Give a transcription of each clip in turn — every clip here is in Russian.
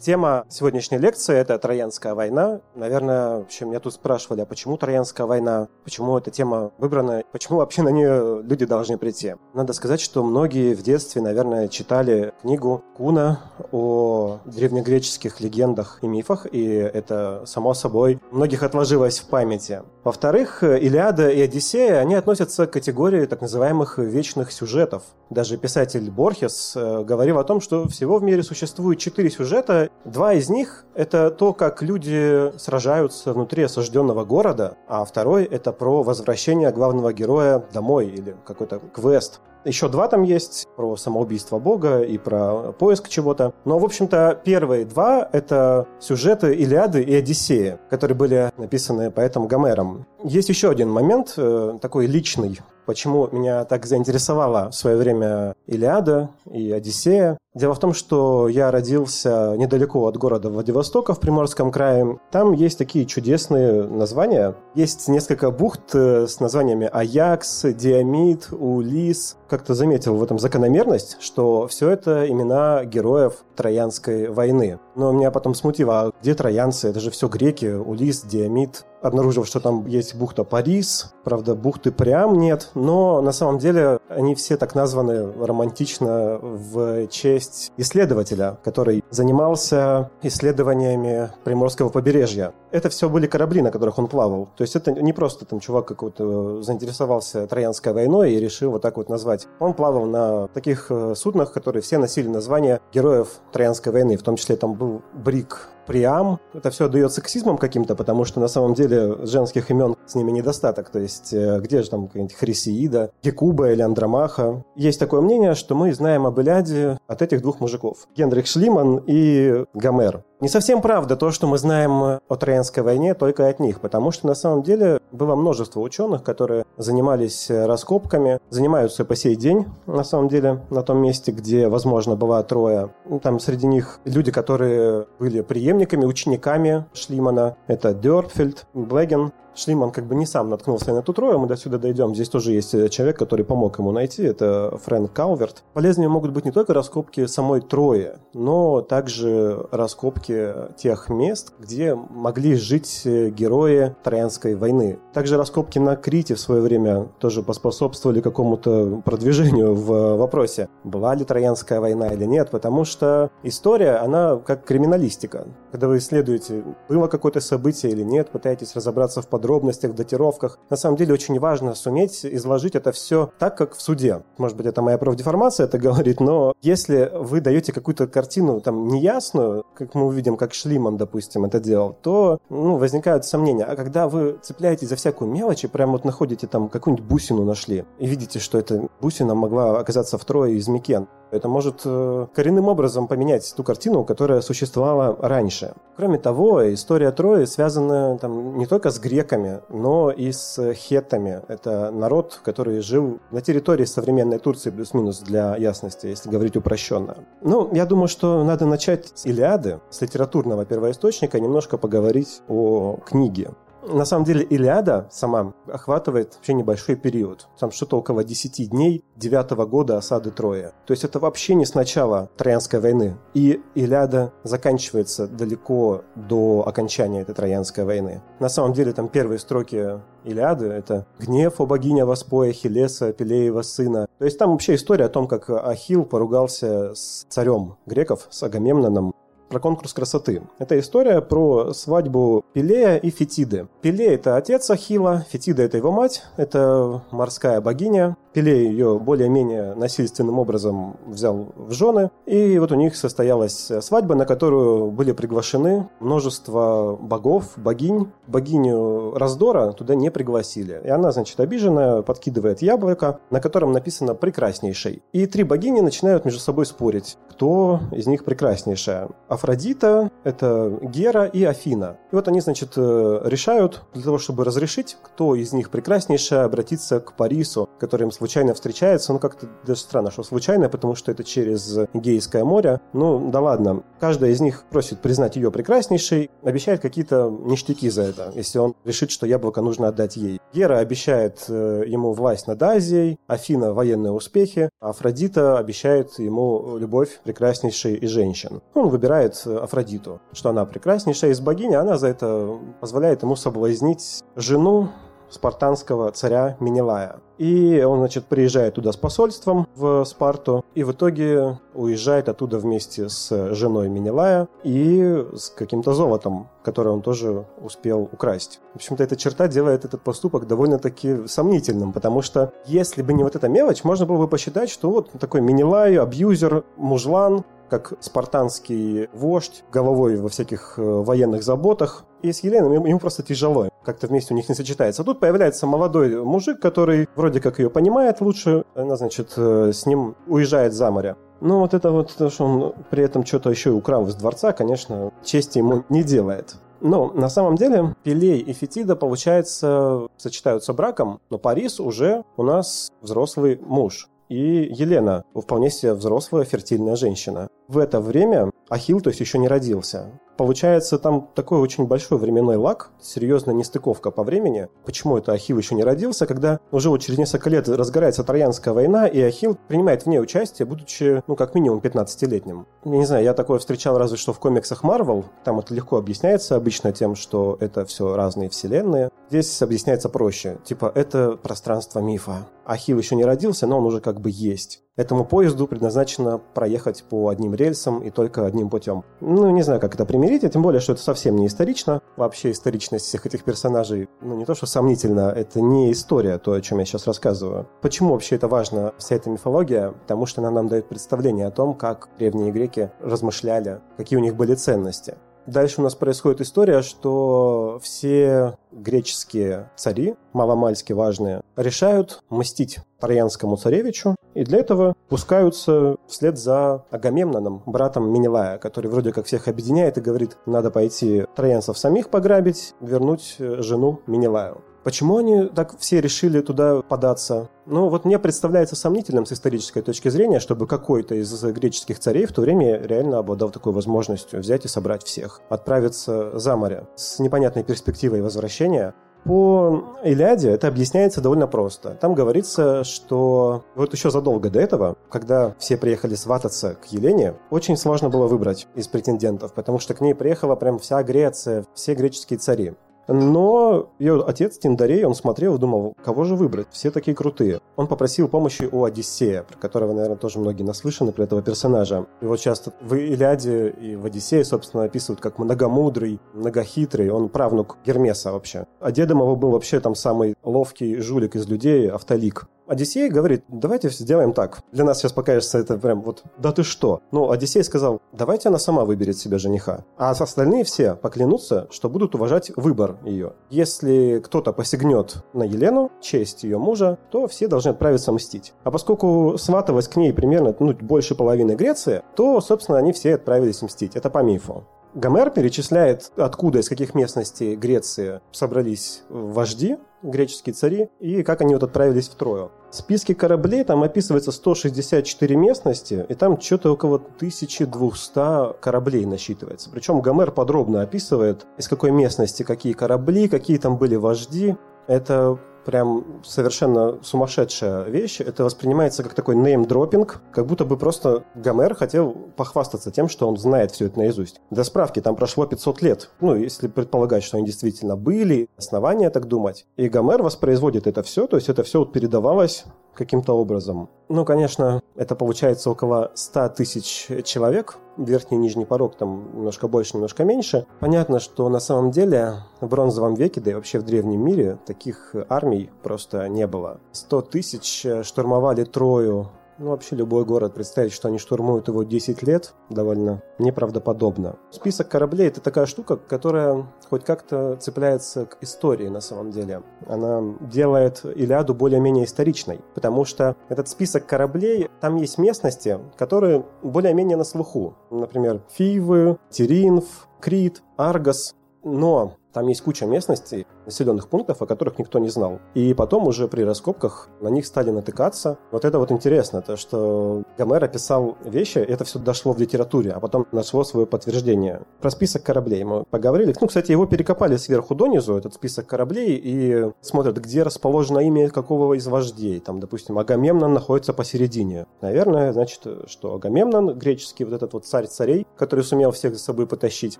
Тема сегодняшней лекции – это Троянская война. Наверное, в общем, меня тут спрашивали, а почему Троянская война? Почему эта тема выбрана? Почему вообще на нее люди должны прийти? Надо сказать, что многие в детстве, наверное, читали книгу Куна о древнегреческих легендах и мифах, и это, само собой, многих отложилось в памяти. Во-вторых, Илиада и Одиссея, они относятся к категории так называемых вечных сюжетов. Даже писатель Борхес э, говорил о том, что всего в мире существует четыре сюжета, два из них – это то, как люди сражаются внутри осажденного города, а второй – это про возвращение главного героя домой или какой-то квест. Еще два там есть про самоубийство Бога и про поиск чего-то. Но, в общем-то, первые два — это сюжеты Илиады и Одиссея, которые были написаны поэтом Гомером. Есть еще один момент, э, такой личный, почему меня так заинтересовала в свое время Илиада и Одиссея. Дело в том, что я родился недалеко от города Владивостока в Приморском крае. Там есть такие чудесные названия. Есть несколько бухт э, с названиями Аякс, Диамид, Улис. Как-то заметил в этом закономерность, что все это имена героев Троянской войны. Но меня потом смутило, а где троянцы? Это же все греки, Улис, Диамид, обнаружил, что там есть бухта Парис, правда, бухты Прям нет, но на самом деле они все так названы романтично в честь исследователя, который занимался исследованиями Приморского побережья. Это все были корабли, на которых он плавал. То есть это не просто там чувак какой-то заинтересовался Троянской войной и решил вот так вот назвать. Он плавал на таких э, суднах, которые все носили название героев Троянской войны. В том числе там был Брик Приам. Это все дает сексизмом каким-то, потому что на самом деле женских имен с ними недостаток. То есть э, где же там какая-нибудь Хрисеида, Гекуба или Андромаха. Есть такое мнение, что мы знаем об Иляде от этих двух мужиков. Генрих Шлиман и Гомер. Не совсем правда то, что мы знаем о Троянской войне только от них, потому что на самом деле было множество ученых, которые занимались раскопками, занимаются по сей день, на самом деле, на том месте, где, возможно, была Троя. Там среди них люди, которые были преемниками, учениками Шлимана. Это Дёрфельд, Блеген, Шлиман как бы не сам наткнулся на эту трою, мы до сюда дойдем. Здесь тоже есть э, человек, который помог ему найти, это Фрэнк Калверт. Полезными могут быть не только раскопки самой Трои, но также раскопки тех мест, где могли жить э, герои Троянской войны. Также раскопки на Крите в свое время тоже поспособствовали какому-то продвижению в вопросе, была ли Троянская война или нет, потому что история, она как криминалистика. Когда вы исследуете, было какое-то событие или нет, пытаетесь разобраться в подробностях, датировках. На самом деле очень важно суметь изложить это все так, как в суде. Может быть, это моя профдеформация это говорит, но если вы даете какую-то картину там неясную, как мы увидим, как Шлиман, допустим, это делал, то ну, возникают сомнения. А когда вы цепляетесь за всякую мелочь и прямо вот находите там какую-нибудь бусину нашли и видите, что эта бусина могла оказаться втрое из Микен, это может э, коренным образом поменять ту картину, которая существовала раньше. Кроме того, история Трои связана там, не только с греками, но и с хеттами. Это народ, который жил на территории современной Турции, плюс-минус для ясности, если говорить упрощенно. Ну, я думаю, что надо начать с Илиады, с литературного первоисточника, немножко поговорить о книге. На самом деле Илиада сама охватывает вообще небольшой период. Там что-то около 10 дней девятого года осады Троя. То есть это вообще не с начала Троянской войны. И Илиада заканчивается далеко до окончания этой Троянской войны. На самом деле там первые строки Илиады — это гнев о богине воспоя Хилеса, Пелеева сына. То есть там вообще история о том, как Ахил поругался с царем греков, с Агамемноном, про конкурс красоты. Это история про свадьбу Пелея и Фетиды. Пелея – это отец Ахила, Фетида – это его мать, это морская богиня. Пелей ее более-менее насильственным образом взял в жены, и вот у них состоялась свадьба, на которую были приглашены множество богов, богинь. Богиню раздора туда не пригласили. И она, значит, обиженная, подкидывает яблоко, на котором написано «прекраснейший». И три богини начинают между собой спорить, кто из них прекраснейшая. Афродита, это Гера и Афина. И вот они, значит, э, решают для того, чтобы разрешить, кто из них прекраснейшая, обратиться к Парису, который им случайно встречается, ну как-то даже странно, что случайно, потому что это через Гейское море. Ну, да ладно. Каждая из них просит признать ее прекраснейшей, обещает какие-то ништяки за это, если он решит, что яблоко нужно отдать ей. Гера обещает э, ему власть над Азией, Афина военные успехи, а Афродита обещает ему любовь прекраснейшей из женщин. Он выбирает э, Афродиту, что она прекраснейшая из богини, она за это позволяет ему соблазнить жену спартанского царя Менелая. И он, значит, приезжает туда с посольством в Спарту, и в итоге уезжает оттуда вместе с женой Менелая и с каким-то золотом, которое он тоже успел украсть. В общем-то, эта черта делает этот поступок довольно-таки сомнительным, потому что если бы не вот эта мелочь, можно было бы посчитать, что вот такой Менелай, абьюзер, мужлан, как спартанский вождь, головой во всяких э, военных заботах. И с Еленой ему просто тяжело, как-то вместе у них не сочетается. А тут появляется молодой мужик, который вроде как ее понимает лучше, она, значит, э, с ним уезжает за море. Но вот это вот, то, что он при этом что-то еще и украл из дворца, конечно, чести ему не делает. Но на самом деле Пелей и Фетида, получается, сочетаются браком, но Парис уже у нас взрослый муж и Елена, вполне себе взрослая фертильная женщина. В это время Ахилл, то есть еще не родился. Получается, там такой очень большой временной лаг, серьезная нестыковка по времени. Почему это Ахилл еще не родился, когда уже вот через несколько лет разгорается Троянская война, и Ахилл принимает в ней участие, будучи, ну, как минимум 15-летним. Я не знаю, я такое встречал разве что в комиксах Марвел. Там это легко объясняется обычно тем, что это все разные вселенные. Здесь объясняется проще. Типа, это пространство мифа. Ахилл еще не родился, но он уже как бы есть. Этому поезду предназначено проехать по одним рельсам и только одним путем. Ну, не знаю, как это примирить, а тем более, что это совсем не исторично. Вообще историчность всех этих персонажей, ну, не то, что сомнительно, это не история, то, о чем я сейчас рассказываю. Почему вообще это важно, вся эта мифология? Потому что она нам дает представление о том, как древние греки размышляли, какие у них были ценности. Дальше у нас происходит история, что все греческие цари, маломальски важные, решают мстить троянскому царевичу, и для этого пускаются вслед за Агамемноном, братом Менелая, который вроде как всех объединяет и говорит, надо пойти троянцев самих пограбить, вернуть э, жену Менелаю. Почему они так все решили туда податься? Ну, вот мне представляется сомнительным с исторической точки зрения, чтобы какой-то из греческих царей в то время реально обладал такой возможностью взять и собрать всех, отправиться за море с непонятной перспективой возвращения. По Илиаде это объясняется довольно просто. Там говорится, что вот еще задолго до этого, когда все приехали свататься к Елене, очень сложно было выбрать из претендентов, потому что к ней приехала прям вся Греция, все греческие цари. Но ее отец Тиндарей, он смотрел и думал, кого же выбрать? Все такие крутые. Он попросил помощи у Одиссея, про которого, наверное, тоже многие наслышаны, про этого персонажа. Его часто в Илиаде и в Одиссее, собственно, описывают как многомудрый, многохитрый. Он правнук Гермеса вообще. А дедом его был вообще там самый ловкий жулик из людей, Автолик. Одиссей говорит, давайте сделаем так. Для нас сейчас покажется это прям вот, да ты что? Но Одиссей сказал, давайте она сама выберет себе жениха. А остальные все поклянутся, что будут уважать выбор ее. Если кто-то посягнет на Елену, честь ее мужа, то все должны отправиться мстить. А поскольку сваталось к ней примерно ну, больше половины Греции, то, собственно, они все отправились мстить. Это по мифу. Гомер перечисляет, откуда, из каких местностей Греции собрались вожди, греческие цари, и как они вот отправились в Трою. В списке кораблей там описывается 164 местности, и там что-то около 1200 кораблей насчитывается. Причем Гомер подробно описывает, из какой местности какие корабли, какие там были вожди. Это прям совершенно сумасшедшая вещь. Это воспринимается как такой неймдропинг, как будто бы просто Гомер хотел похвастаться тем, что он знает все это наизусть. Для справки, там прошло 500 лет. Ну, если предполагать, что они действительно были, основания так думать. И Гомер воспроизводит это все, то есть это все передавалось каким-то образом. Ну, конечно, это получается около 100 тысяч человек. Верхний и нижний порог там немножко больше, немножко меньше. Понятно, что на самом деле в бронзовом веке, да и вообще в древнем мире, таких армий просто не было. 100 тысяч штурмовали Трою ну, вообще любой город, представить, что они штурмуют его 10 лет, довольно неправдоподобно. Список кораблей – это такая штука, которая хоть как-то цепляется к истории на самом деле. Она делает Илиаду более-менее историчной, потому что этот список кораблей, там есть местности, которые более-менее на слуху. Например, Фивы, Теринф, Крит, Аргос. Но Там есть куча местностей, населенных пунктов, о которых никто не знал. И потом уже при раскопках на них стали натыкаться. Вот это вот интересно, то что Гомер описал вещи, это все дошло в литературе, а потом нашло свое подтверждение. Про список кораблей мы поговорили. Ну, кстати, его перекопали сверху донизу, этот список кораблей, и смотрят, где расположено имя какого из вождей. Там, допустим, Агамемнон находится посередине. Наверное, значит, что Агамемнон, греческий вот этот вот царь царей, который сумел всех за собой потащить,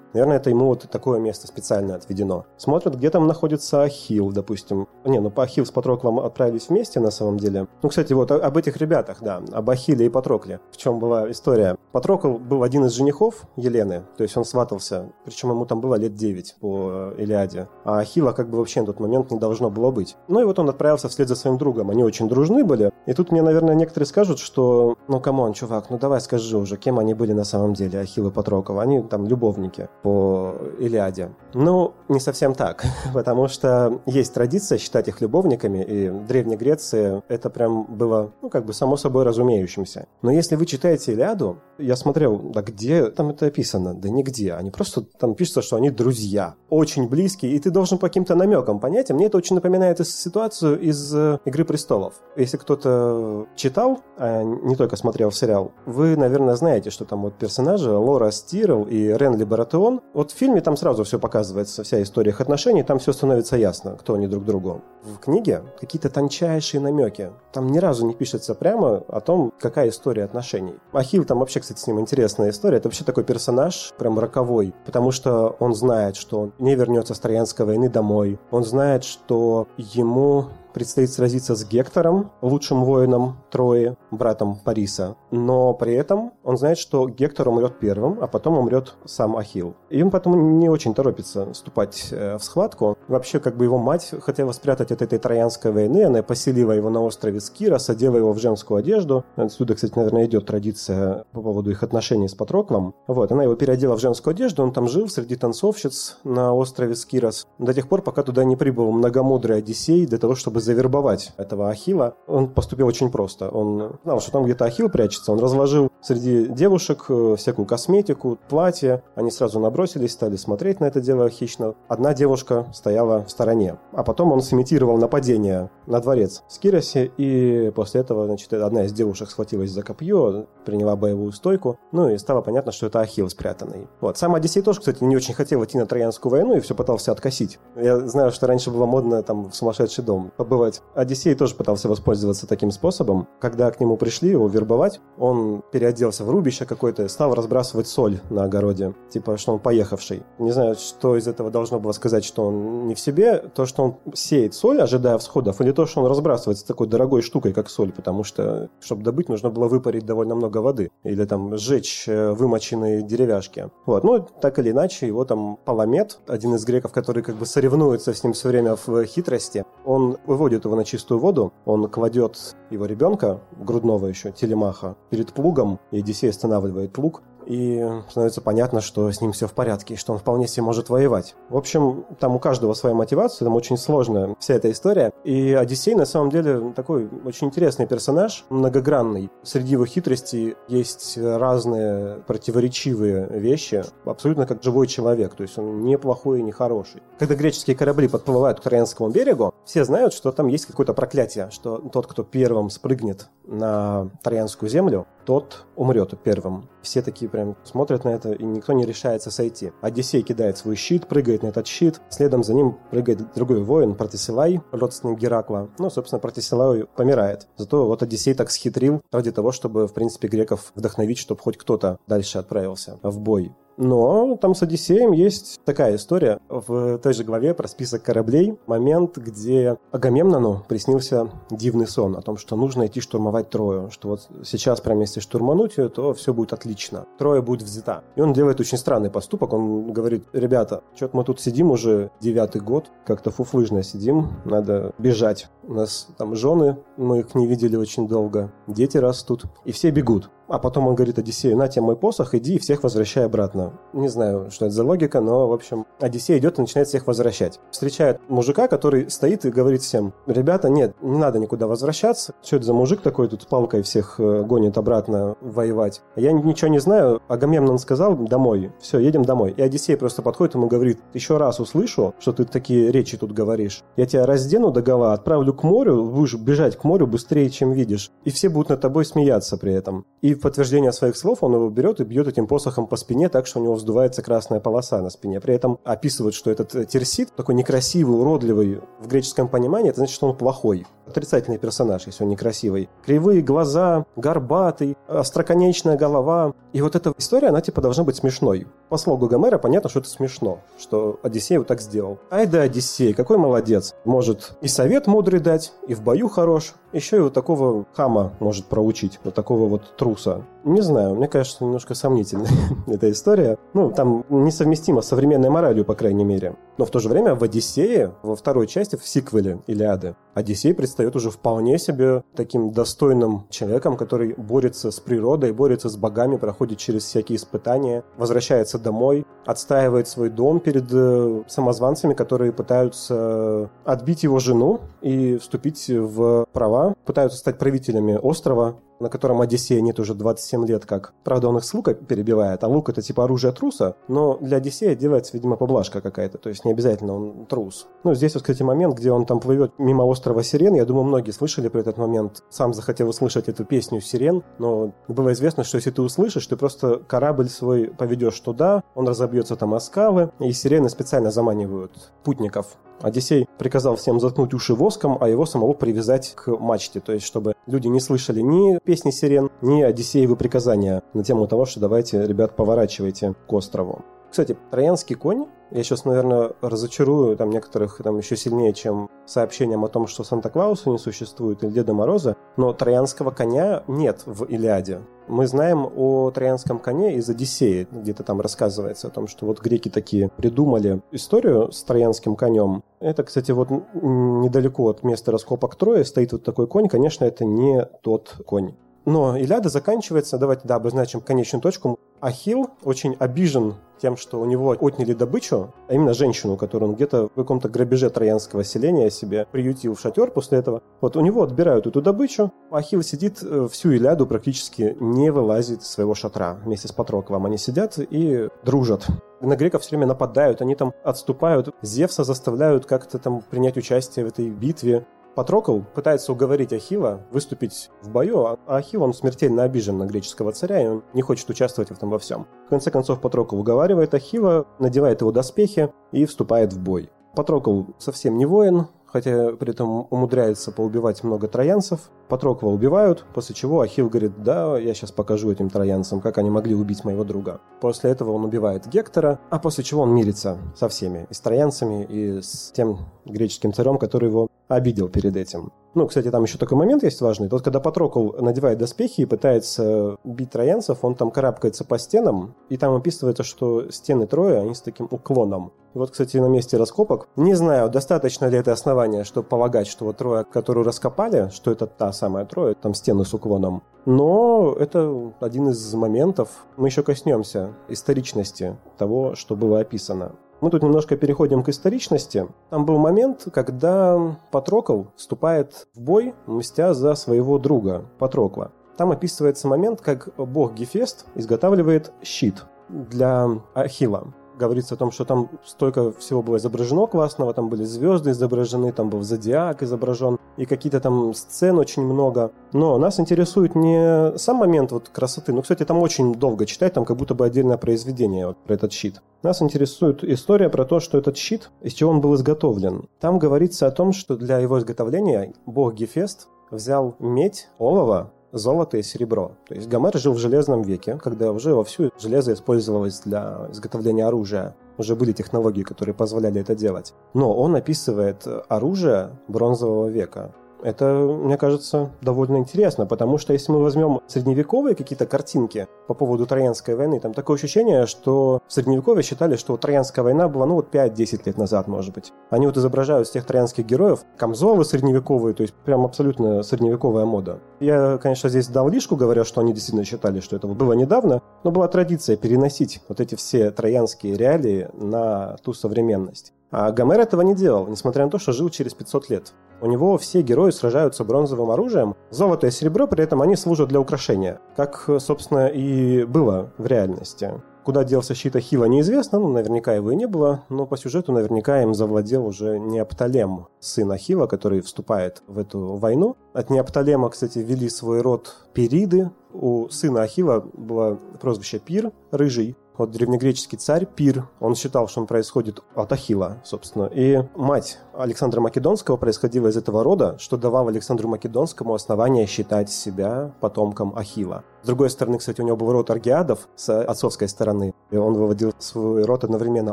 наверное, это ему вот такое место специально отведено. Смотрят, где там находится Ахилл, допустим. Не, ну по Ахилл с Патроклом отправились вместе на самом деле. Ну, кстати, вот об этих ребятах, да, об Ахилле и Патрокле. В чем была история? Патрокл был один из женихов Елены, то есть он сватался, причем ему там было лет 9 по Илиаде. А Ахилла как бы вообще на тот момент не должно было быть. Ну и вот он отправился вслед за своим другом. Они очень дружны были. И тут мне, наверное, некоторые скажут, что ну come on, чувак, ну давай скажи уже, кем они были на самом деле, Ахилл и Патрокл. Они там любовники по Илиаде. Ну, не совсем так, потому что есть традиция считать их любовниками, и в Древней Греции это прям было, ну, как бы само собой разумеющимся. Но если вы читаете Илиаду, я смотрел, да где там это описано? Да нигде. Они просто там пишутся, что они друзья, очень близкие, и ты должен по каким-то намекам понять. А мне это очень напоминает ситуацию из э, «Игры престолов». Если кто-то читал, а не только смотрел сериал, вы, наверное, знаете, что там вот персонажи Лора Стирл и Рен Баратеон. Вот в фильме там сразу все показывается, вся история их отношений, там все становится ясно, кто они друг другу. В книге какие-то тончайшие намеки. Там ни разу не пишется прямо о том, какая история отношений. Ахилл там вообще, кстати, с ним интересная история. Это вообще такой персонаж, прям роковой, потому что он знает, что он не вернется с Троянской войны домой. Он знает, что ему предстоит сразиться с Гектором, лучшим воином Трои, братом Париса. Но при этом он знает, что Гектор умрет первым, а потом умрет сам Ахилл. И он поэтому не очень торопится вступать э, в схватку. Вообще, как бы его мать хотела спрятать от этой Троянской войны. Она поселила его на острове Скира, одела его в женскую одежду. Отсюда, кстати, наверное, идет традиция по поводу их отношений с Патроклом. Вот, она его переодела в женскую одежду, он там жил среди танцовщиц на острове Скирос до тех пор, пока туда не прибыл многомудрый Одиссей для того, чтобы завербовать этого Ахила, он поступил очень просто. Он знал, что там где-то Ахил прячется, он разложил среди девушек э, всякую косметику, платье. Они сразу набросились, стали смотреть на это дело хищно. Одна девушка стояла в стороне. А потом он сымитировал нападение на дворец в Скиросе, и после этого, значит, одна из девушек схватилась за копье, приняла боевую стойку, ну и стало понятно, что это Ахилл спрятанный. Вот. Сам Одиссей тоже, кстати, не очень хотел идти на Троянскую войну и все пытался откосить. Я знаю, что раньше было модно там в сумасшедший дом побывать. Одиссей тоже пытался воспользоваться таким способом. Когда к нему пришли его вербовать, он переоделся в рубище какое-то, стал разбрасывать соль на огороде. Типа, что он поехавший. Не знаю, что из этого должно было сказать, что он не в себе. То, что он сеет соль, ожидая всходов, или то, что он разбрасывается такой дорогой штукой, как соль, потому что, чтобы добыть, нужно было выпарить довольно много воды. Или там сжечь э, вымоченные деревяшки. Вот. Ну, так или иначе, его там Паламет, один из греков, который как бы соревнуется с ним все время в хитрости, он выводит его на чистую воду, он кладет его ребенка, грудного еще, телемаха, перед плугом, и Одиссей останавливает плуг, и становится понятно, что с ним все в порядке, что он вполне себе может воевать. В общем, там у каждого своя мотивация, там очень сложная вся эта история. И Одиссей на самом деле такой очень интересный персонаж, многогранный. Среди его хитростей есть разные противоречивые вещи, абсолютно как живой человек, то есть он не плохой и не хороший. Когда греческие корабли подплывают к Троянскому берегу, все знают, что там есть какое-то проклятие, что тот, кто первым спрыгнет на Троянскую землю, тот умрет первым. Все такие прям смотрят на это, и никто не решается сойти. Одиссей кидает свой щит, прыгает на этот щит, следом за ним прыгает другой воин, Протисилай, родственник Геракла. Ну, собственно, Протисилай помирает. Зато вот Одиссей так схитрил ради того, чтобы, в принципе, греков вдохновить, чтобы хоть кто-то дальше отправился в бой. Но там с Одиссеем есть такая история. В той же главе про список кораблей момент, где Агамемнону приснился дивный сон о том, что нужно идти штурмовать Трою, что вот сейчас прямо если штурмануть ее, то все будет отлично. Троя будет взята. И он делает очень странный поступок. Он говорит, ребята, что-то мы тут сидим уже девятый год, как-то фуфлыжно сидим, надо бежать. У нас там жены, мы их не видели очень долго, дети растут, и все бегут. А потом он говорит Одиссею, на тебе мой посох, иди и всех возвращай обратно. Не знаю, что это за логика, но, в общем, Одиссей идет и начинает всех возвращать. Встречает мужика, который стоит и говорит всем, ребята, нет, не надо никуда возвращаться. Что это за мужик такой тут палкой всех э, гонит обратно воевать? Я ничего не знаю, Агамемнон сказал домой, все, едем домой. И Одиссей просто подходит ему и говорит, еще раз услышу, что ты такие речи тут говоришь, я тебя раздену до гола, отправлю к морю, будешь бежать к морю быстрее, чем видишь. И все будут над тобой смеяться при этом. И в подтверждение своих слов он его берет и бьет этим посохом по спине так, что у него вздувается красная полоса на спине. При этом описывают, что этот э, Терсит, такой некрасивый, уродливый в греческом понимании, это значит, что он плохой. Отрицательный персонаж, если он некрасивый. Кривые глаза, горбатый, остроконечная голова. И вот эта история, она типа должна быть смешной. По слогу Гомера понятно, что это смешно, что Одиссей вот так сделал. Ай да Одиссей, какой молодец. Может и совет мудрый дать, и в бою хорош, еще и вот такого хама может проучить, вот такого вот труса. Не знаю, мне кажется, немножко сомнительная эта история. Ну, там несовместимо с современной моралью, по крайней мере. Но в то же время в «Одиссее», во второй части, в сиквеле «Илиады», Одиссей предстает уже вполне себе таким достойным человеком, который борется с природой, борется с богами, проходит через всякие испытания, возвращается домой, отстаивает свой дом перед э, самозванцами, которые пытаются отбить его жену и вступить в права, пытаются стать правителями острова, на котором Одиссея нет уже 27 лет как. Правда, он их с лука перебивает, а лук это типа оружие труса, но для Одиссея делается, видимо, поблажка какая-то, то есть не обязательно он трус. Ну, здесь вот, кстати, момент, где он там плывет мимо острова Сирен, я думаю, многие слышали про этот момент. Сам захотел услышать эту песню Сирен, но было известно, что если ты услышишь, ты просто корабль свой поведешь туда, он разобьется там о скалы, и сирены специально заманивают путников Одиссей приказал всем заткнуть уши воском, а его самого привязать к мачте, то есть чтобы люди не слышали ни песни сирен, ни Одиссеевы приказания на тему того, что давайте, ребят, поворачивайте к острову. Кстати, троянский конь, я сейчас, наверное, разочарую там некоторых там еще сильнее, чем сообщением о том, что Санта-Клауса не существует или Деда Мороза, но троянского коня нет в Илиаде. Мы знаем о троянском коне из Одиссеи, где-то там рассказывается о том, что вот греки такие придумали историю с троянским конем. Это, кстати, вот недалеко от места раскопок Трои стоит вот такой конь. Конечно, это не тот конь. Но Илиада заканчивается, давайте да, обозначим конечную точку. Ахил очень обижен тем, что у него отняли добычу, а именно женщину, которую он где-то в каком-то грабеже троянского селения себе приютил в шатер после этого. Вот у него отбирают эту добычу, Ахилл сидит э, всю Иляду практически не вылазит из своего шатра вместе с Патроклом. Они сидят и дружат. На греков все время нападают, они там отступают, Зевса заставляют как-то там принять участие в этой битве. Патрокл пытается уговорить Ахила выступить в бою, а Ахилл, он смертельно обижен на греческого царя, и он не хочет участвовать в этом во всем. В конце концов, Патрокл уговаривает Ахила, надевает его доспехи и вступает в бой. Патрокл совсем не воин, хотя при этом умудряется поубивать много троянцев. Патрокла убивают, после чего Ахилл говорит, да, я сейчас покажу этим троянцам, как они могли убить моего друга. После этого он убивает Гектора, а после чего он мирится со всеми, и с троянцами, и с тем греческим царем, который его обидел перед этим. Ну, кстати, там еще такой момент есть важный. Тот, когда Патрокл надевает доспехи и пытается бить троянцев, он там карабкается по стенам, и там описывается, что стены Троя, они с таким уклоном. И вот, кстати, на месте раскопок, не знаю, достаточно ли это основание, чтобы полагать, что вот Троя, которую раскопали, что это та самая Троя, там стены с уклоном. Но это один из моментов, мы еще коснемся историчности того, что было описано. Мы тут немножко переходим к историчности. Там был момент, когда Патрокл вступает в бой, мстя за своего друга Патрокла. Там описывается момент, как бог Гефест изготавливает щит для Ахила говорится о том, что там столько всего было изображено классного, там были звезды изображены, там был зодиак изображен, и какие-то там сцен очень много. Но нас интересует не сам момент вот красоты, ну, кстати, там очень долго читать, там как будто бы отдельное произведение вот про этот щит. Нас интересует история про то, что этот щит, из чего он был изготовлен. Там говорится о том, что для его изготовления бог Гефест взял медь, олово, золото и серебро. То есть Гомер жил в железном веке, когда уже вовсю железо использовалось для изготовления оружия. Уже были технологии, которые позволяли это делать. Но он описывает оружие бронзового века. Это, мне кажется, довольно интересно, потому что если мы возьмем средневековые какие-то картинки по поводу Троянской войны, там такое ощущение, что в Средневековье считали, что Троянская война была, ну, вот 5-10 лет назад, может быть. Они вот изображают тех троянских героев камзолы средневековые, то есть прям абсолютно средневековая мода. Я, конечно, здесь дал лишку, говоря, что они действительно считали, что это было недавно, но была традиция переносить вот эти все троянские реалии на ту современность. А Гомер этого не делал, несмотря на то, что жил через 500 лет. У него все герои сражаются бронзовым оружием. Золото и серебро при этом они служат для украшения, как, собственно, и было в реальности. Куда делся щит Ахилла, неизвестно, ну, наверняка его и не было, но по сюжету наверняка им завладел уже Неопталем, сын Ахилла, который вступает в эту войну. От Неопталема, кстати, вели свой род Периды. У сына Ахилла было прозвище Пир, рыжий, вот древнегреческий царь Пир, он считал, что он происходит от Ахила, собственно. И мать Александра Македонского происходила из этого рода, что давало Александру Македонскому основание считать себя потомком Ахила. С другой стороны, кстати, у него был род аргиадов с отцовской стороны, и он выводил свой род одновременно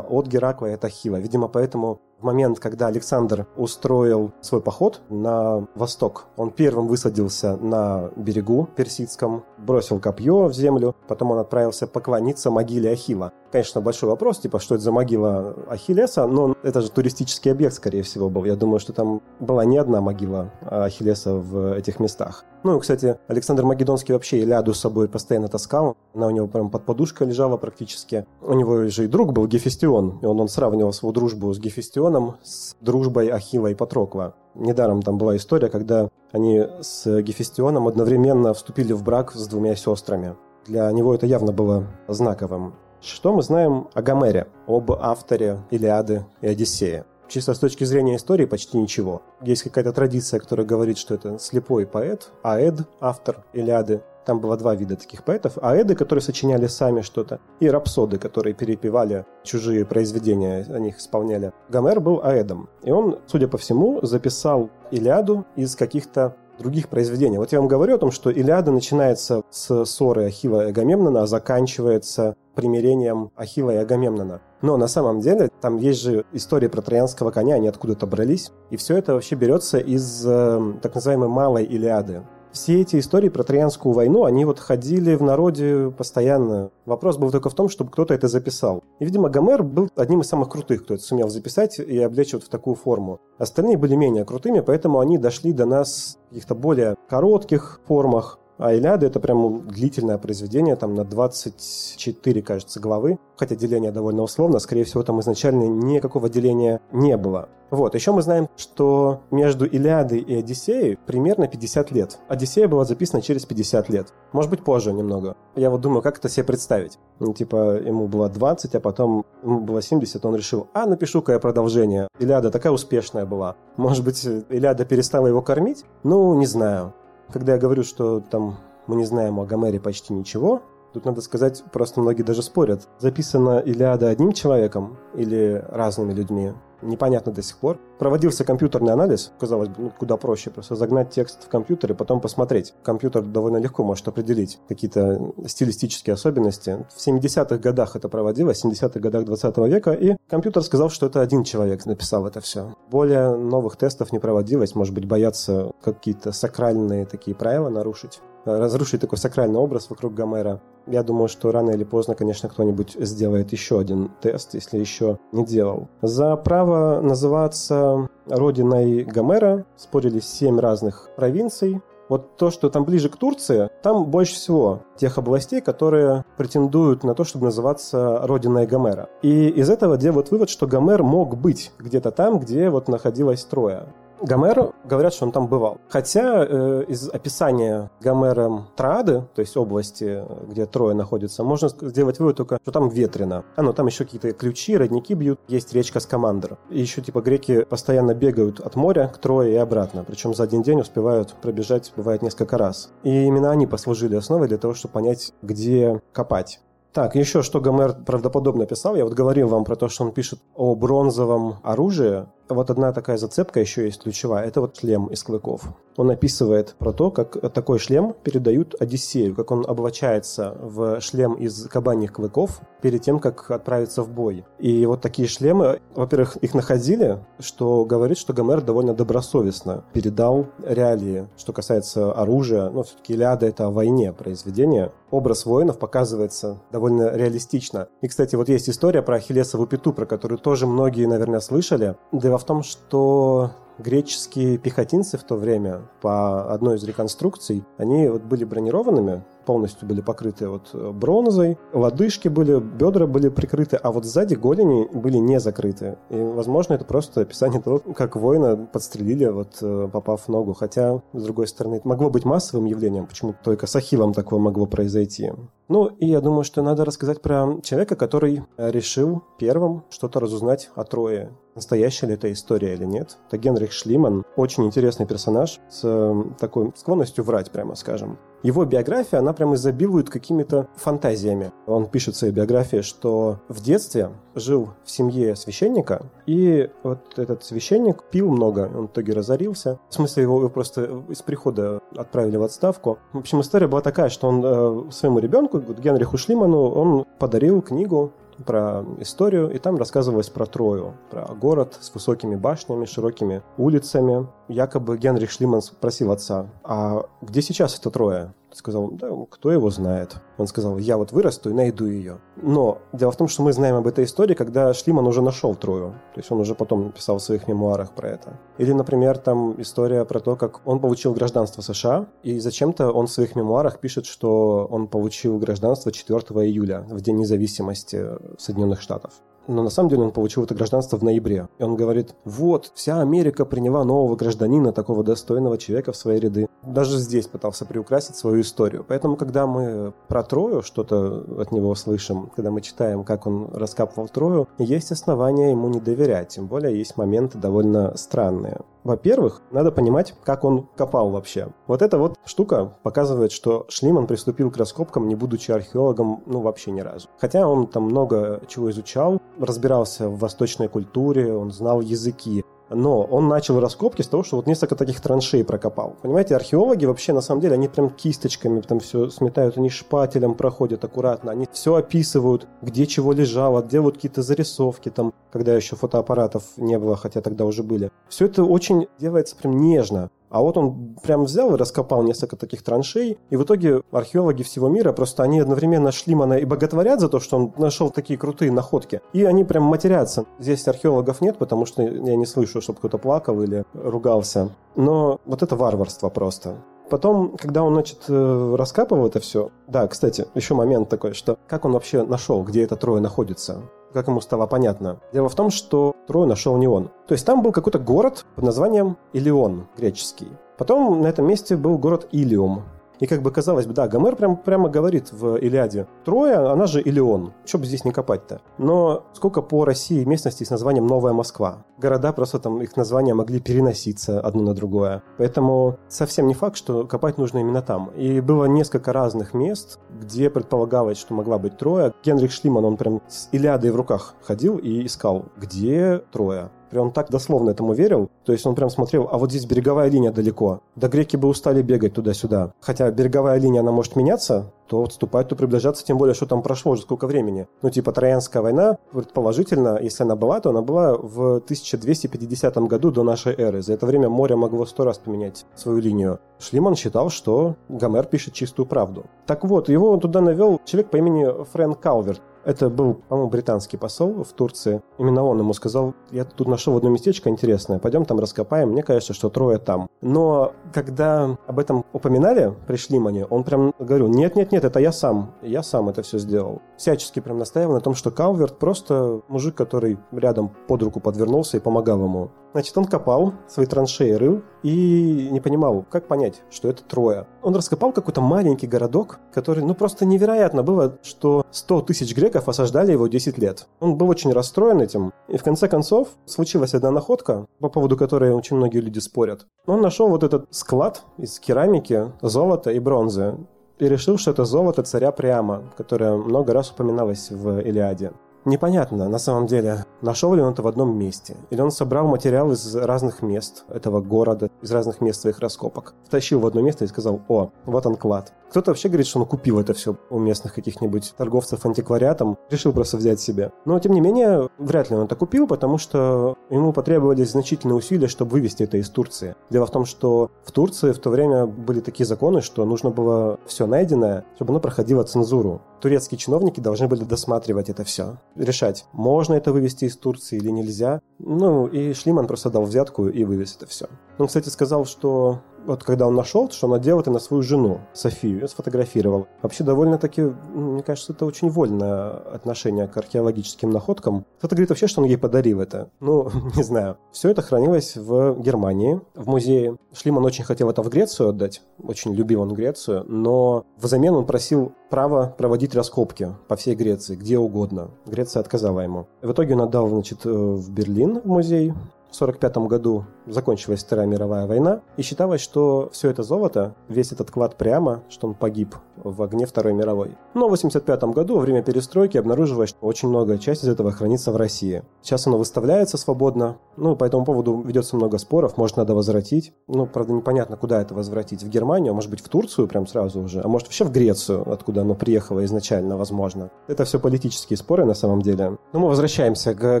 от Геракла и от Ахила. Видимо, поэтому в момент, когда Александр устроил свой поход на восток, он первым высадился на берегу персидском, бросил копье в землю, потом он отправился поклониться могиле Ахила. Конечно, большой вопрос, типа, что это за могила Ахиллеса, но это же туристический объект, скорее всего, был. Я думаю, что там была не одна могила Ахиллеса в этих местах. Ну и, кстати, Александр Македонский вообще Иляду с собой постоянно таскал. Она у него прям под подушкой лежала практически. У него же и друг был Гефестион, и он, он сравнивал свою дружбу с Гефестионом с дружбой Ахилла и Патрокла. Недаром там была история, когда они с Гефестионом одновременно вступили в брак с двумя сестрами. Для него это явно было знаковым. Что мы знаем о Гомере, об авторе Илиады и Одиссея? Чисто с точки зрения истории почти ничего. Есть какая-то традиция, которая говорит, что это слепой поэт, Аэд, автор Илиады. Там было два вида таких поэтов. Аэды, которые сочиняли сами что-то, и рапсоды, которые перепевали чужие произведения, о них исполняли. Гомер был Аэдом. И он, судя по всему, записал Илиаду из каких-то других произведений. Вот я вам говорю о том, что Илиада начинается с ссоры Ахилла и Агамемнона, а заканчивается примирением Ахилла и Агамемнона. Но на самом деле там есть же история про троянского коня, они откуда-то брались. И все это вообще берется из э, так называемой малой Илиады все эти истории про Троянскую войну, они вот ходили в народе постоянно. Вопрос был только в том, чтобы кто-то это записал. И, видимо, Гомер был одним из самых крутых, кто это сумел записать и облечь вот в такую форму. Остальные были менее крутыми, поэтому они дошли до нас в каких-то более коротких формах. А Илиада это прям длительное произведение, там на 24, кажется, главы. Хотя деление довольно условно, скорее всего, там изначально никакого деления не было. Вот, еще мы знаем, что между Илиадой и Одиссеей примерно 50 лет. Одиссея была записана через 50 лет. Может быть, позже немного. Я вот думаю, как это себе представить. Ну, типа, ему было 20, а потом ему было 70, он решил, а, напишу-ка я продолжение. Илиада такая успешная была. Может быть, Илиада перестала его кормить? Ну, не знаю. Когда я говорю, что там мы не знаем о Гомере почти ничего, Тут надо сказать, просто многие даже спорят, записана Илиада одним человеком или разными людьми. Непонятно до сих пор. Проводился компьютерный анализ, казалось бы, ну, куда проще, просто загнать текст в компьютер и потом посмотреть. Компьютер довольно легко может определить какие-то стилистические особенности. В 70-х годах это проводилось, в 70-х годах 20 века, и компьютер сказал, что это один человек написал это все. Более новых тестов не проводилось, может быть, боятся какие-то сакральные такие правила нарушить разрушить такой сакральный образ вокруг Гомера. Я думаю, что рано или поздно, конечно, кто-нибудь сделает еще один тест, если еще не делал. За право называться родиной Гомера спорили семь разных провинций. Вот то, что там ближе к Турции, там больше всего тех областей, которые претендуют на то, чтобы называться родиной Гомера. И из этого делают вывод, что Гомер мог быть где-то там, где вот находилась Троя. Гомер, говорят, что он там бывал. Хотя э, из описания Гомером Троады, то есть области, где Троя находится, можно сделать вывод только, что там ветрено. А ну, там еще какие-то ключи, родники бьют, есть речка Скамандр. И еще, типа, греки постоянно бегают от моря к Трое и обратно. Причем за один день успевают пробежать, бывает, несколько раз. И именно они послужили основой для того, чтобы понять, где копать. Так, еще что Гомер правдоподобно писал, я вот говорил вам про то, что он пишет о бронзовом оружии, вот одна такая зацепка еще есть ключевая. Это вот шлем из клыков. Он описывает про то, как такой шлем передают Одиссею, как он облачается в шлем из кабаньих клыков перед тем, как отправиться в бой. И вот такие шлемы, во-первых, их находили, что говорит, что Гомер довольно добросовестно передал реалии, что касается оружия. Но все-таки Илиада — это о войне произведение. Образ воинов показывается довольно реалистично. И, кстати, вот есть история про Ахиллесову пету, про которую тоже многие, наверное, слышали. Дело в том, что греческие пехотинцы в то время, по одной из реконструкций, они вот были бронированными, полностью были покрыты вот бронзой, лодыжки были, бедра были прикрыты, а вот сзади голени были не закрыты. И, возможно, это просто описание того, как воина подстрелили, вот э, попав в ногу. Хотя, с другой стороны, это могло быть массовым явлением, почему только с Ахиллом такое могло произойти. Ну, и я думаю, что надо рассказать про человека, который решил первым что-то разузнать о Трое. Настоящая ли это история или нет. Это Генрих Шлиман, очень интересный персонаж с э, такой склонностью врать, прямо скажем. Его биография, она прям изобилует какими-то фантазиями. Он пишет в своей биографии, что в детстве жил в семье священника, и вот этот священник пил много, он в итоге разорился. В смысле, его просто из прихода отправили в отставку. В общем, история была такая, что он э, своему ребенку, Генриху Шлиману, он подарил книгу про историю, и там рассказывалось про Трою, про город с высокими башнями, широкими улицами. Якобы Генрих Шлиман спросил отца, а где сейчас эта Троя? Сказал, да, кто его знает. Он сказал, я вот вырасту и найду ее. Но дело в том, что мы знаем об этой истории, когда Шлиман уже нашел Трою. То есть он уже потом писал в своих мемуарах про это. Или, например, там история про то, как он получил гражданство США, и зачем-то он в своих мемуарах пишет, что он получил гражданство 4 июля, в День независимости Соединенных Штатов но на самом деле он получил это гражданство в ноябре. И он говорит, вот, вся Америка приняла нового гражданина, такого достойного человека в свои ряды. Даже здесь пытался приукрасить свою историю. Поэтому, когда мы про Трою что-то от него слышим, когда мы читаем, как он раскапывал Трою, есть основания ему не доверять. Тем более есть моменты довольно странные. Во-первых, надо понимать, как он копал вообще. Вот эта вот штука показывает, что Шлиман приступил к раскопкам, не будучи археологом, ну, вообще ни разу. Хотя он там много чего изучал, разбирался в восточной культуре, он знал языки. Но он начал раскопки с того, что вот несколько таких траншей прокопал. Понимаете, археологи вообще на самом деле, они прям кисточками там все сметают, они шпателем проходят аккуратно, они все описывают, где чего лежало, делают какие-то зарисовки там, когда еще фотоаппаратов не было, хотя тогда уже были. Все это очень делается прям нежно. А вот он прям взял и раскопал несколько таких траншей, и в итоге археологи всего мира просто они одновременно Шлимана и боготворят за то, что он нашел такие крутые находки, и они прям матерятся. Здесь археологов нет, потому что я не слышу, чтобы кто-то плакал или ругался. Но вот это варварство просто. Потом, когда он, значит, э, раскапывал это все... Да, кстати, еще момент такой, что как он вообще нашел, где это трое находится? Как ему стало понятно? Дело в том, что трое нашел не он. То есть там был какой-то город под названием Илион, греческий. Потом на этом месте был город Илиум, и как бы казалось бы, да, Гомер прям, прямо говорит в Илиаде. Троя, она же Илион. Что бы здесь не копать-то? Но сколько по России местностей с названием Новая Москва? Города просто там, их названия могли переноситься одно на другое. Поэтому совсем не факт, что копать нужно именно там. И было несколько разных мест, где предполагалось, что могла быть Троя. Генрих Шлиман, он прям с Илиадой в руках ходил и искал, где Троя. Прям так дословно этому верил. То есть он прям смотрел, а вот здесь береговая линия далеко. Да греки бы устали бегать туда-сюда. Хотя береговая линия, она может меняться, то отступать, то приближаться, тем более, что там прошло уже сколько времени. Ну, типа, Троянская война, предположительно, если она была, то она была в 1250 году до нашей эры. За это время море могло сто раз поменять свою линию. Шлиман считал, что Гомер пишет чистую правду. Так вот, его туда навел человек по имени Фрэнк Калверт. Это был, по-моему, британский посол в Турции. Именно он ему сказал, я тут нашел одно местечко интересное, пойдем там раскопаем, мне кажется, что трое там. Но когда об этом упоминали, пришли мне, он прям говорил, нет-нет-нет, это я сам, я сам это все сделал. Всячески прям настаивал на том, что Калверт просто мужик, который рядом под руку подвернулся и помогал ему. Значит, он копал свои траншеи, рыл и не понимал, как понять, что это Троя. Он раскопал какой-то маленький городок, который, ну, просто невероятно было, что 100 тысяч греков осаждали его 10 лет. Он был очень расстроен этим. И в конце концов случилась одна находка, по поводу которой очень многие люди спорят. Он нашел вот этот склад из керамики, золота и бронзы и решил, что это золото царя Приама, которое много раз упоминалось в Илиаде. Непонятно, на самом деле, нашел ли он это в одном месте. Или он собрал материал из разных мест этого города, из разных мест своих раскопок. Втащил в одно место и сказал, о, вот он клад. Кто-то вообще говорит, что он купил это все у местных каких-нибудь торговцев антиквариатом, решил просто взять себе. Но, тем не менее, вряд ли он это купил, потому что ему потребовались значительные усилия, чтобы вывести это из Турции. Дело в том, что в Турции в то время были такие законы, что нужно было все найденное, чтобы оно проходило цензуру. Турецкие чиновники должны были досматривать это все, решать, можно это вывести из Турции или нельзя. Ну, и Шлиман просто дал взятку и вывез это все. Он, кстати, сказал, что вот когда он нашел, что он надел это на свою жену, Софию, сфотографировал. Вообще довольно-таки, мне кажется, это очень вольное отношение к археологическим находкам. Кто-то говорит вообще, что он ей подарил это. Ну, не знаю. Все это хранилось в Германии, в музее. Шлиман очень хотел это в Грецию отдать, очень любил он Грецию, но взамен он просил право проводить раскопки по всей Греции, где угодно. Греция отказала ему. В итоге он отдал, значит, э, в Берлин в музей, в 1945 году закончилась Вторая мировая война, и считалось, что все это золото, весь этот клад прямо, что он погиб в огне Второй мировой. Но в 1985 году, во время перестройки, обнаружилось, что очень многая часть из этого хранится в России. Сейчас оно выставляется свободно, ну, по этому поводу ведется много споров, может, надо возвратить. Ну, правда, непонятно, куда это возвратить. В Германию, а может быть, в Турцию прям сразу уже, а может, вообще в Грецию, откуда оно приехало изначально, возможно. Это все политические споры на самом деле. Но мы возвращаемся к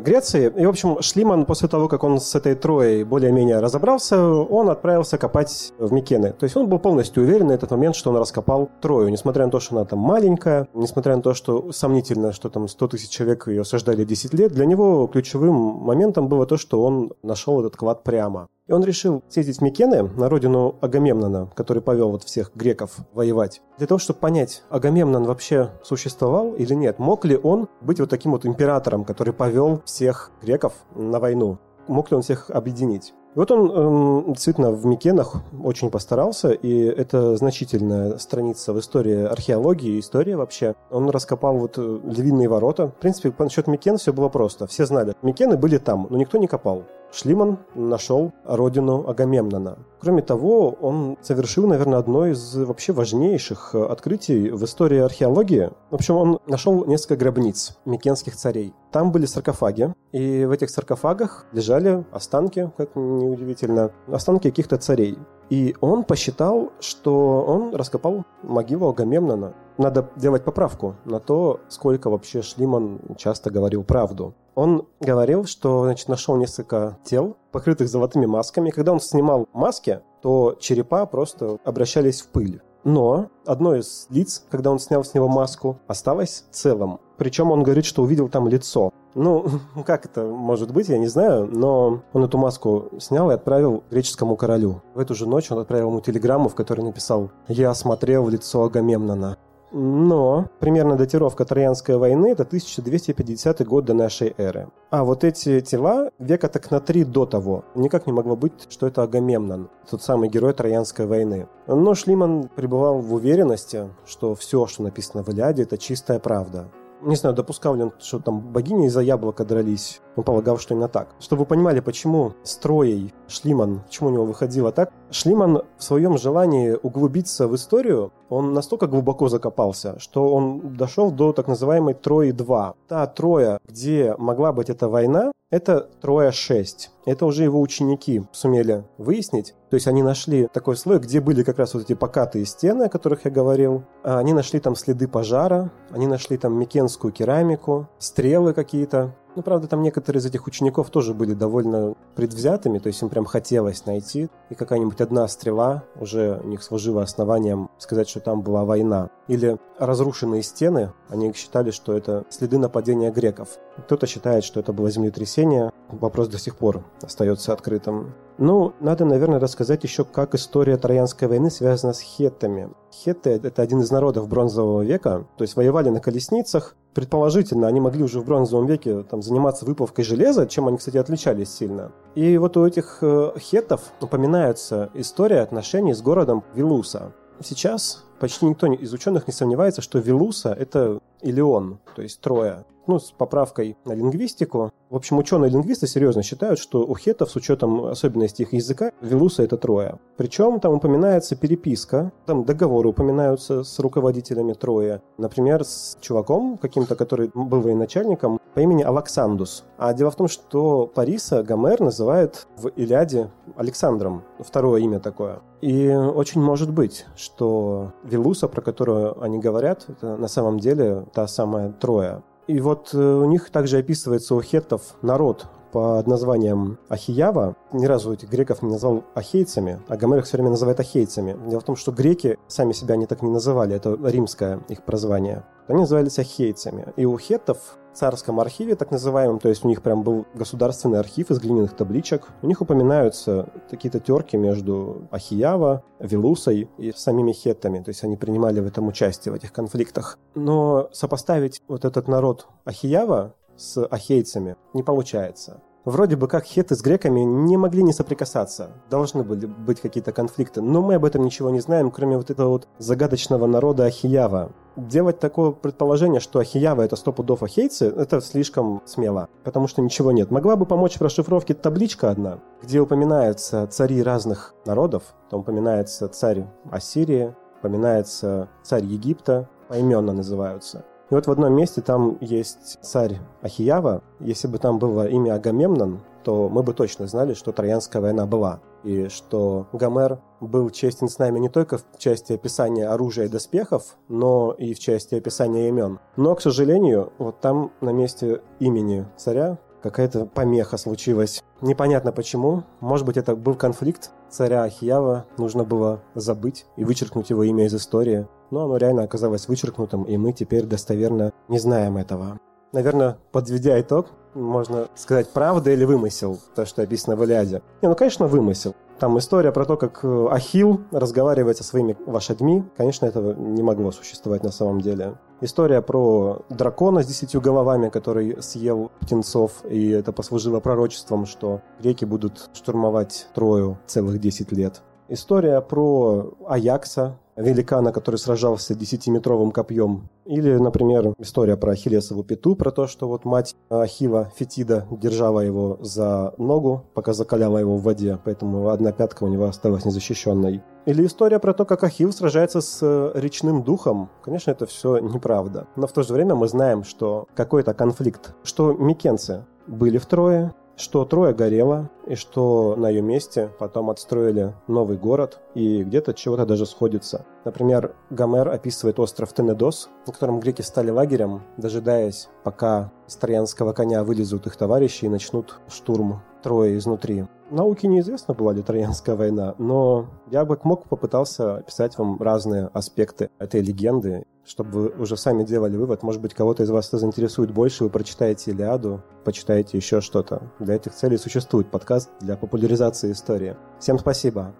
Греции. И, в общем, Шлиман после того, как он с этой троей более-менее разобрался, он отправился копать в Микены. То есть он был полностью уверен на этот момент, что он раскопал Трою, несмотря на то, что она там маленькая, несмотря на то, что сомнительно, что там 100 тысяч человек ее осаждали 10 лет, для него ключевым моментом было то, что он нашел этот клад прямо. И он решил съездить в Микены, на родину Агамемнона, который повел вот всех греков воевать, для того, чтобы понять, Агамемнон вообще существовал или нет. Мог ли он быть вот таким вот императором, который повел всех греков на войну? мог ли он всех объединить. И вот он эм, действительно в Микенах очень постарался, и это значительная страница в истории археологии, истории вообще. Он раскопал вот э, львиные ворота. В принципе, по насчет Микен все было просто. Все знали, Микены были там, но никто не копал. Шлиман нашел родину Агамемнона. Кроме того, он совершил, наверное, одно из вообще важнейших э, открытий в истории археологии. В общем, он нашел несколько гробниц микенских царей. Там были саркофаги, и в этих саркофагах лежали останки, как неудивительно, останки каких-то царей. И он посчитал, что он раскопал могилу Агамемнона. Надо делать поправку на то, сколько вообще Шлиман часто говорил правду. Он говорил, что значит, нашел несколько тел, покрытых золотыми масками. Когда он снимал маски, то черепа просто обращались в пыль. Но одно из лиц, когда он снял с него маску, осталось целым. Причем он говорит, что увидел там лицо. Ну, как это может быть, я не знаю, но он эту маску снял и отправил греческому королю. В эту же ночь он отправил ему телеграмму, в которой написал «Я осмотрел лицо Агамемнона». Но примерно датировка Троянской войны – это 1250 год до нашей эры. А вот эти тела века так на три до того. Никак не могло быть, что это Агамемнон, тот самый герой Троянской войны. Но Шлиман пребывал в уверенности, что все, что написано в Илиаде, это чистая правда. Не знаю, допускал ли он, что там богини из-за яблока дрались. Он полагал, что именно так. Чтобы вы понимали, почему строей Шлиман, почему у него выходило так. Шлиман в своем желании углубиться в историю, он настолько глубоко закопался, что он дошел до так называемой Трои-2. Та Троя, где могла быть эта война, это Троя-6. Это уже его ученики сумели выяснить. То есть они нашли такой слой, где были как раз вот эти покатые стены, о которых я говорил. А они нашли там следы пожара, они нашли там микенскую керамику, стрелы какие-то. Ну, правда, там некоторые из этих учеников тоже были довольно предвзятыми, то есть им прям хотелось найти. И какая-нибудь одна стрела уже у них служила основанием сказать, что там была война. Или разрушенные стены, они считали, что это следы нападения греков. Кто-то считает, что это было землетрясение. Вопрос до сих пор остается открытым. Ну, надо, наверное, рассказать еще, как история Троянской войны связана с хеттами. Хетты – это один из народов бронзового века, то есть воевали на колесницах, предположительно, они могли уже в бронзовом веке там, заниматься выплавкой железа, чем они, кстати, отличались сильно. И вот у этих э, хеттов упоминается история отношений с городом Вилуса. Сейчас почти никто из ученых не сомневается, что Вилуса – это Илион, то есть Троя. ну, с поправкой на лингвистику. В общем, ученые-лингвисты серьезно считают, что у хетов, с учетом особенностей их языка, Велуса — это Троя. Причем там упоминается переписка, там договоры упоминаются с руководителями Троя. Например, с чуваком каким-то, который был военачальником по имени Александус. А дело в том, что Париса Гомер называет в Илиаде Александром. Второе имя такое. И очень может быть, что Велуса, про которую они говорят, это на самом деле та самая Троя. И вот э, у них также описывается у хеттов народ под названием Ахиява. Ни разу этих греков не назвал ахейцами, а Гомер их все время называет ахейцами. Дело в том, что греки сами себя не так не называли, это римское их прозвание. Они назывались ахейцами. И у хеттов царском архиве, так называемом, то есть у них прям был государственный архив из глиняных табличек, у них упоминаются какие-то терки между Ахиява, Велусой и самими хеттами, то есть они принимали в этом участие, в этих конфликтах. Но сопоставить вот этот народ Ахиява с ахейцами не получается. Вроде бы как хеты с греками не могли не соприкасаться. Должны были быть какие-то конфликты, но мы об этом ничего не знаем, кроме вот этого вот загадочного народа Ахиява. Делать такое предположение, что Ахиява это сто пудов ахейцы, это слишком смело, потому что ничего нет. Могла бы помочь в расшифровке табличка одна, где упоминаются цари разных народов. Там упоминается царь Ассирии, упоминается царь Египта, поименно называются. И вот в одном месте там есть царь Ахиява. Если бы там было имя Агамемнон, то мы бы точно знали, что Троянская война была. И что Гомер был честен с нами не только в части описания оружия и доспехов, но и в части описания имен. Но, к сожалению, вот там на месте имени царя какая-то помеха случилась. Непонятно почему. Может быть, это был конфликт царя Ахиява. Нужно было забыть и вычеркнуть его имя из истории. Но оно реально оказалось вычеркнутым, и мы теперь достоверно не знаем этого. Наверное, подведя итог, можно сказать, правда или вымысел, то, что описано в Илиаде. Не, ну, конечно, вымысел. Там история про то, как э, Ахил разговаривает со своими лошадьми. Конечно, этого не могло существовать на самом деле. История про дракона с десятью головами, который съел птенцов, и это послужило пророчеством, что реки будут штурмовать Трою целых 10 лет. История про Аякса, великана, который сражался десятиметровым копьем. Или, например, история про Ахиллесову пету, про то, что вот мать Ахива Фетида держала его за ногу, пока закаляла его в воде, поэтому одна пятка у него осталась незащищенной. Или история про то, как Ахилл сражается с э, речным духом. Конечно, это все неправда. Но в то же время мы знаем, что какой-то конфликт, что микенцы были втрое, что Троя горела, и что на ее месте потом отстроили новый город, и где-то чего-то даже сходится. Например, Гомер описывает остров Тенедос, на котором греки стали лагерем, дожидаясь, пока из троянского коня вылезут их товарищи и начнут штурм Трои изнутри. Науке неизвестно, была ли Троянская война, но я бы мог попытался описать вам разные аспекты этой легенды, чтобы вы уже сами делали вывод. Может быть, кого-то из вас это заинтересует больше, вы прочитаете Илиаду, почитаете еще что-то. Для этих целей существует подкаст для популяризации истории. Всем спасибо.